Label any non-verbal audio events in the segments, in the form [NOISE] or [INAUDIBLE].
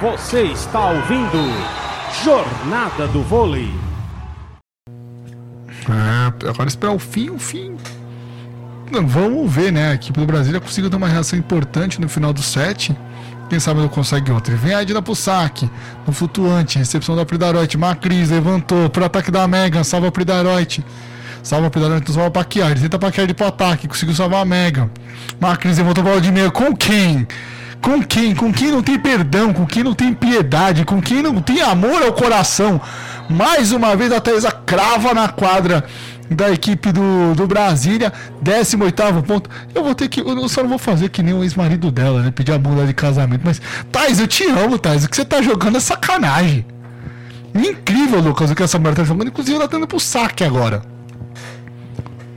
Você está ouvindo Jornada do Vôlei. É, agora esperar o fim, o fim. Vamos ver, né? A equipe do Brasília conseguiu ter uma reação importante no final do set. Quem sabe não consegue outra. Vem a Edna pro saque. No flutuante. Recepção da Pridaroite. Macris levantou pro ataque da Mega. Salva a Pridaroite. Salva a Pridaroite. Então salva a Paquiard. Tenta Paquiard pro ataque. Conseguiu salvar a Mega. Macris levantou bola de meia. Com quem? Com quem? Com quem não tem perdão, com quem não tem piedade, com quem não tem amor ao coração. Mais uma vez a Thaisa crava na quadra da equipe do, do Brasília, 18 ponto. Eu vou ter que. Eu só não vou fazer que nem o ex-marido dela, né? Pedir a bunda de casamento. Mas, Thais, eu te amo, Thais. O que você tá jogando é sacanagem. Incrível, Lucas, o que essa mulher tá jogando. Inclusive, ela tá indo pro saque agora.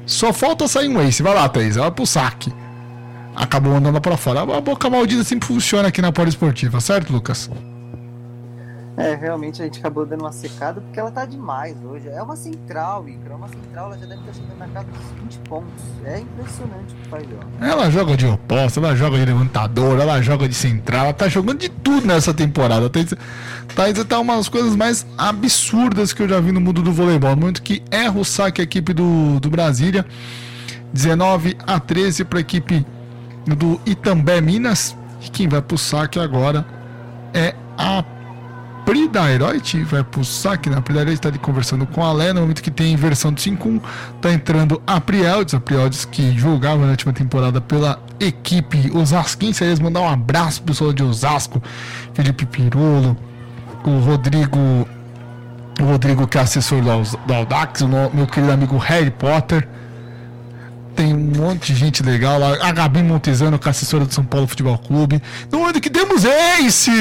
Só falta sair um ace. Vai lá, Thaís. Ela pro saque. Acabou andando para fora. A boca maldita sempre funciona aqui na Poliesportiva, certo, Lucas? É, realmente a gente acabou dando uma secada porque ela tá demais hoje. É uma central, Icra. É uma central, ela já deve estar chegando na casa dos 20 pontos. É impressionante o que faz ela. Ela joga de oposta, ela joga de levantador, ela joga de central, ela tá jogando de tudo nessa temporada. Tá, tá, tá umas coisas mais absurdas que eu já vi no mundo do voleibol. No momento que erra o saque a equipe do, do Brasília. 19 a 13 para a equipe do Itambé Minas. E quem vai pro saque agora é a Pridairite vai pro saque, né? A Pridairite está ali conversando com a Lé, no momento que tem inversão do 5-1, tá entrando a Prieldes, a Prieldes que jogava na última temporada pela equipe Osasquense, aliás, mandar um abraço pro pessoal de Osasco, Felipe Pirolo, o Rodrigo, o Rodrigo que é assessor do Audax, o meu querido amigo Harry Potter, tem um monte de gente legal lá. A Gabi Montezano, que é assessora do São Paulo Futebol Clube. No momento que temos Ace!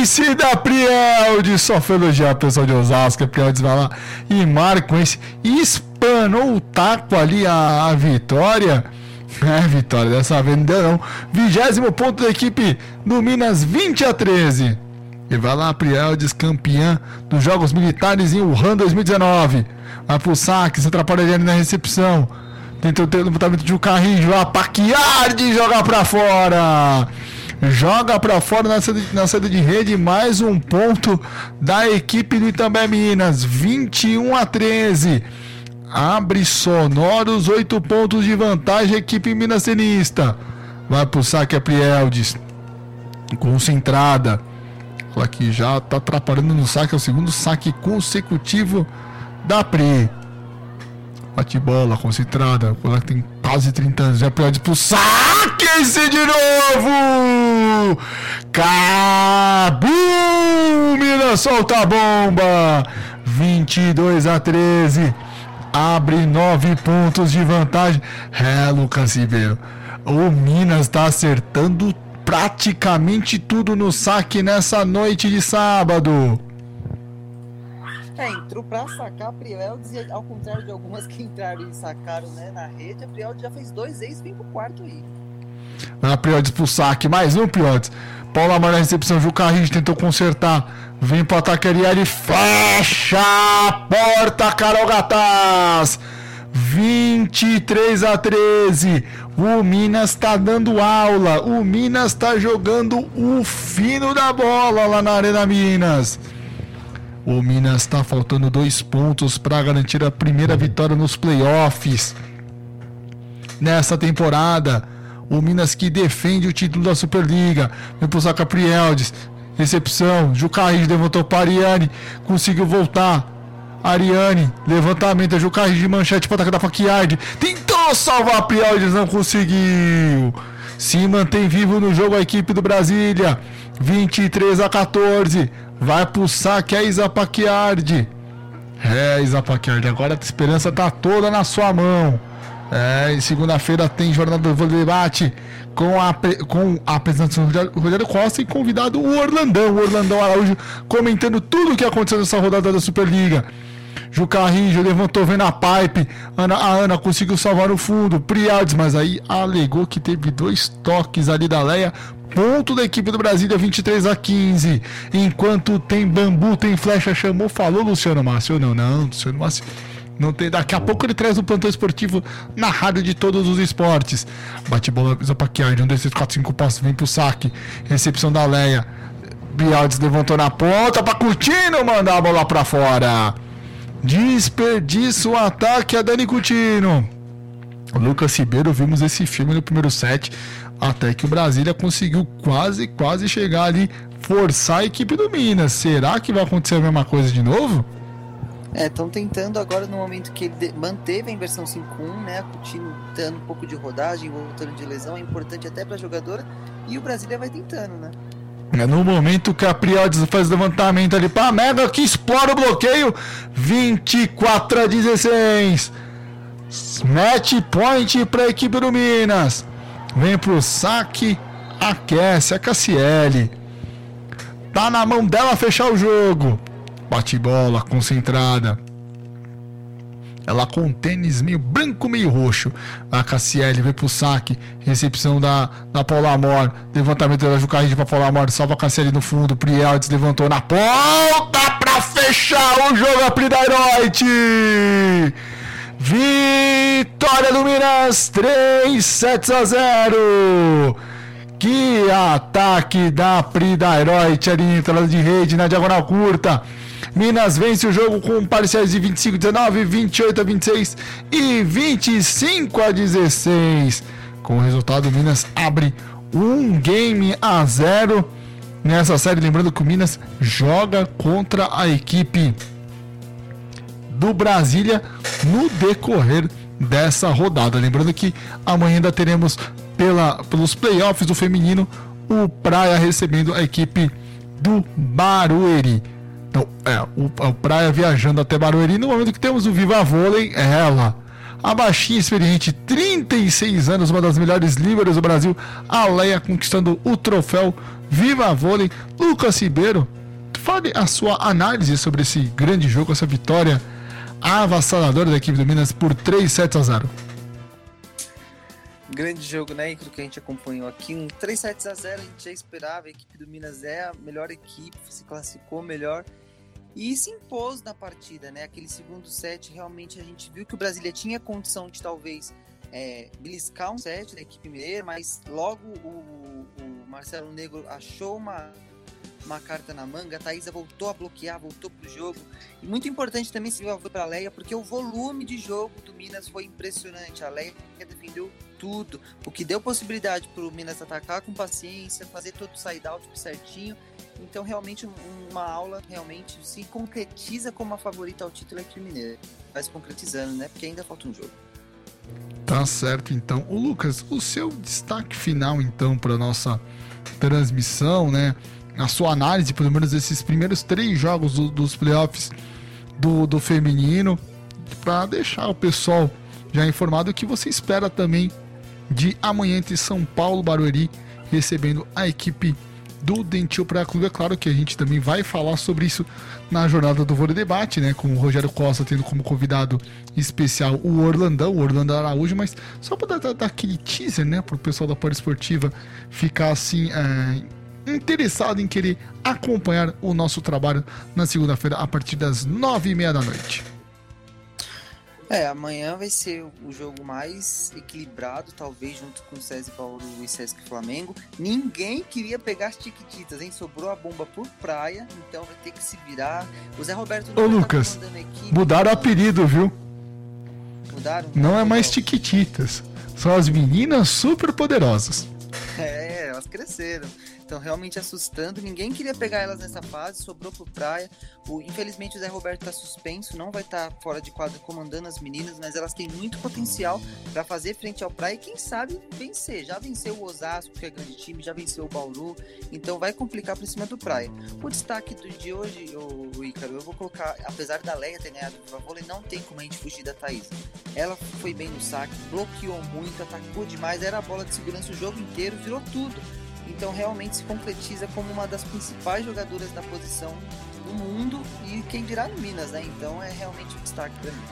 Ace da Prieldes! Só foi elogiar o pessoal de Osasco. A Prieldes vai lá e marca esse. Espanou o taco ali a, a vitória. [LAUGHS] É, vitória, dessa vez não deu não. Vigésimo ponto da equipe do Minas, 20 a 13. E vai lá Prieldes, campeã dos Jogos Militares em Wuhan 2019. Vai pro saque, se atrapalha ali na recepção. Tenta o levantamento de um carrinho, vai paquear de jogar pra fora. Joga pra fora na saída, na saída de rede, mais um ponto da equipe do Itambé Minas, 21 a 13. Abre sonoros, 8 pontos de vantagem, equipe Minas Tenista. Vai pro saque a Prieldes. Concentrada. Ela que já tá atrapalhando no saque, é o segundo saque consecutivo da Pri. Bate bola, concentrada. Ela tem quase 30 anos. Já pode pro saque esse de novo! Cabum! Minas solta a bomba! 22 a 13. Abre 9 pontos de vantagem. É, Lucas Ribeiro. O Minas está acertando praticamente tudo no saque nessa noite de sábado. É, entrou pra sacar a Prieldes e ao contrário de algumas que entraram e sacaram né, na rede, a Prieldes já fez dois ex e vem pro quarto aí. A Prieldes pro saque, mais um Prieldes. Paulo Amar na recepção, Ju Carrinho tentou consertar. Vem pro ataque Ariel fecha a porta, Carol Gataz. 23 a 13. O Minas tá dando aula. O Minas tá jogando o fino da bola lá na Arena Minas. O Minas está faltando dois pontos para garantir a primeira vitória nos playoffs. Nessa temporada, o Minas que defende o título da Superliga. Vem pro Zaca Prieldes. Recepção. Jucaí levantou para Ariane. Conseguiu voltar. Ariane. Levantamento. Jucaí de manchete para atacar da Faquiard. Tentou salvar a Prieldes. Não conseguiu. Se mantém vivo no jogo a equipe do Brasília. 23 a 14. Vai pro saque a Isa Paquiardi. É, Isa Paquiardi, agora a esperança tá toda na sua mão. É, segunda-feira tem Jornada do Debate com a, com a apresentação do Rogério Costa e convidado o Orlandão, o Orlandão Araújo, comentando tudo o que aconteceu nessa rodada da Superliga. Ju Carrinho levantou vendo a pipe. Ana, a Ana conseguiu salvar o fundo. Priades, mas aí alegou que teve dois toques ali da Leia ponto da equipe do Brasília, 23 a 15. Enquanto tem bambu, tem flecha, chamou, falou Luciano Márcio. Não, não, Luciano Márcio Não tem, daqui a pouco ele traz um plantão esportivo na rádio de todos os esportes. Bate bola, avisa pra Chiari, um, dois, três, quatro, cinco passos, vem pro saque. Recepção da Leia. Bialdes levantou na ponta pra Coutinho mandar a bola pra fora. Desperdiça o ataque a Dani Coutinho. Lucas Ribeiro, vimos esse filme no primeiro set, até que o Brasília conseguiu quase, quase chegar ali, forçar a equipe do Minas. Será que vai acontecer a mesma coisa de novo? É, estão tentando agora no momento que ele manteve a inversão 5-1, né? Coutinho dando um pouco de rodagem, voltando de lesão, é importante até para a jogadora. E o Brasília vai tentando, né? É no momento que a Priodes faz levantamento ali para Mega que explora o bloqueio. 24 a 16. Match point para a equipe do Minas. Vem pro saque, aquece a Cassiele. Tá na mão dela fechar o jogo. Bate bola, concentrada. Ela com tênis meio branco, meio roxo. A Cassiele vem pro saque. Recepção da, da Paula Amor. Levantamento da Jucarride pra Paula Amor. Salva a Cassiele no fundo. Prieldes levantou na ponta pra fechar o jogo. A Pridairoite. Vitória do Minas. 3 sets a 0. Que ataque da Pridairoite ali em entrada de rede na diagonal curta. Minas vence o jogo com parciais de 25 a 19, 28 a 26 e 25 a 16. Com o resultado, Minas abre um game a zero nessa série. Lembrando que o Minas joga contra a equipe do Brasília no decorrer dessa rodada. Lembrando que amanhã ainda teremos pela, pelos playoffs do feminino o Praia recebendo a equipe do Barueri. Então, é, o, o Praia viajando até Barueri. No momento que temos o Viva Vôlei, é ela. A baixinha experiente, 36 anos, uma das melhores líderes do Brasil. A Leia conquistando o troféu Viva Vôlei. Lucas Ribeiro, fale a sua análise sobre esse grande jogo, essa vitória avassaladora da equipe do Minas por 3 sets a 0. Grande jogo, né? Aquilo que a gente acompanhou aqui. Um 3 sets a 0 a gente já esperava. A equipe do Minas é a melhor equipe, se classificou melhor e se impôs na partida, né? Aquele segundo set, realmente a gente viu que o Brasília tinha condição de talvez é, beliscar um set da equipe mineira, mas logo o, o Marcelo Negro achou uma, uma carta na manga, a Thaisa voltou a bloquear, voltou pro jogo. E muito importante também se foi para a Leia, porque o volume de jogo do Minas foi impressionante. A Leia defendeu tudo, o que deu possibilidade para o Minas atacar com paciência, fazer todo o side-out certinho então, realmente, uma aula realmente se concretiza como a favorita ao título aqui mineiro. Vai se concretizando, né? Porque ainda falta um jogo. Tá certo, então. O Lucas, o seu destaque final, então, para nossa transmissão, né? A sua análise, pelo menos, desses primeiros três jogos do, dos playoffs do, do feminino, para deixar o pessoal já informado que você espera também de amanhã entre São Paulo Barueri, recebendo a equipe do Dentil Praia Clube. É claro que a gente também vai falar sobre isso na jornada do Vôlei Debate, né? Com o Rogério Costa tendo como convidado especial o Orlandão, o Orlando Araújo, mas só para dar, dar, aquele teaser, né? Para o pessoal da Esportiva ficar assim. É interessado em querer acompanhar o nosso trabalho na segunda-feira a partir das nove e meia da noite. É, amanhã vai ser o jogo mais equilibrado, talvez, junto com o César Paulo e Sesc Flamengo. Ninguém queria pegar as tiquititas, hein? Sobrou a bomba por praia, então vai ter que se virar. O Zé Roberto Ô, tá Lucas, equipe, mudaram o apelido, viu? Mudaram? Não é mais tiquititas. São as meninas super poderosas. É, elas cresceram estão realmente assustando. Ninguém queria pegar elas nessa fase, sobrou pro Praia. O, infelizmente o Zé Roberto está suspenso, não vai estar tá fora de quadra comandando as meninas, mas elas têm muito potencial para fazer frente ao Praia e quem sabe vencer. Já venceu o Osasco, que é grande time, já venceu o Bauru, então vai complicar para cima do Praia. O destaque do, de hoje, o, o Ícaro, eu vou colocar, apesar da Leia ter ganhado o vôlei, não tem como a gente fugir da Thaís. Ela foi bem no saque, bloqueou muito, atacou demais, era a bola de segurança o jogo inteiro, virou tudo então realmente se concretiza como uma das principais jogadoras da posição do mundo e quem dirá no Minas, né? Então é realmente um destaque para mim.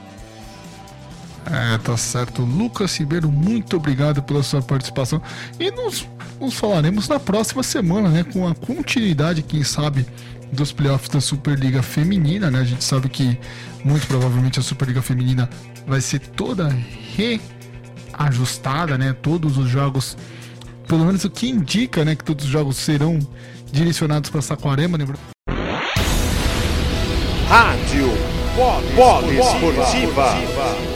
É, tá certo. Lucas Ribeiro, muito obrigado pela sua participação. E nos, nos falaremos na próxima semana, né? Com a continuidade, quem sabe, dos playoffs da Superliga Feminina, né? A gente sabe que muito provavelmente a Superliga Feminina vai ser toda reajustada, né? Todos os jogos, pelo menos o que indica, né? Que todos os jogos serão direcionados para Saquarema, né? Rádio Polo Esportiva.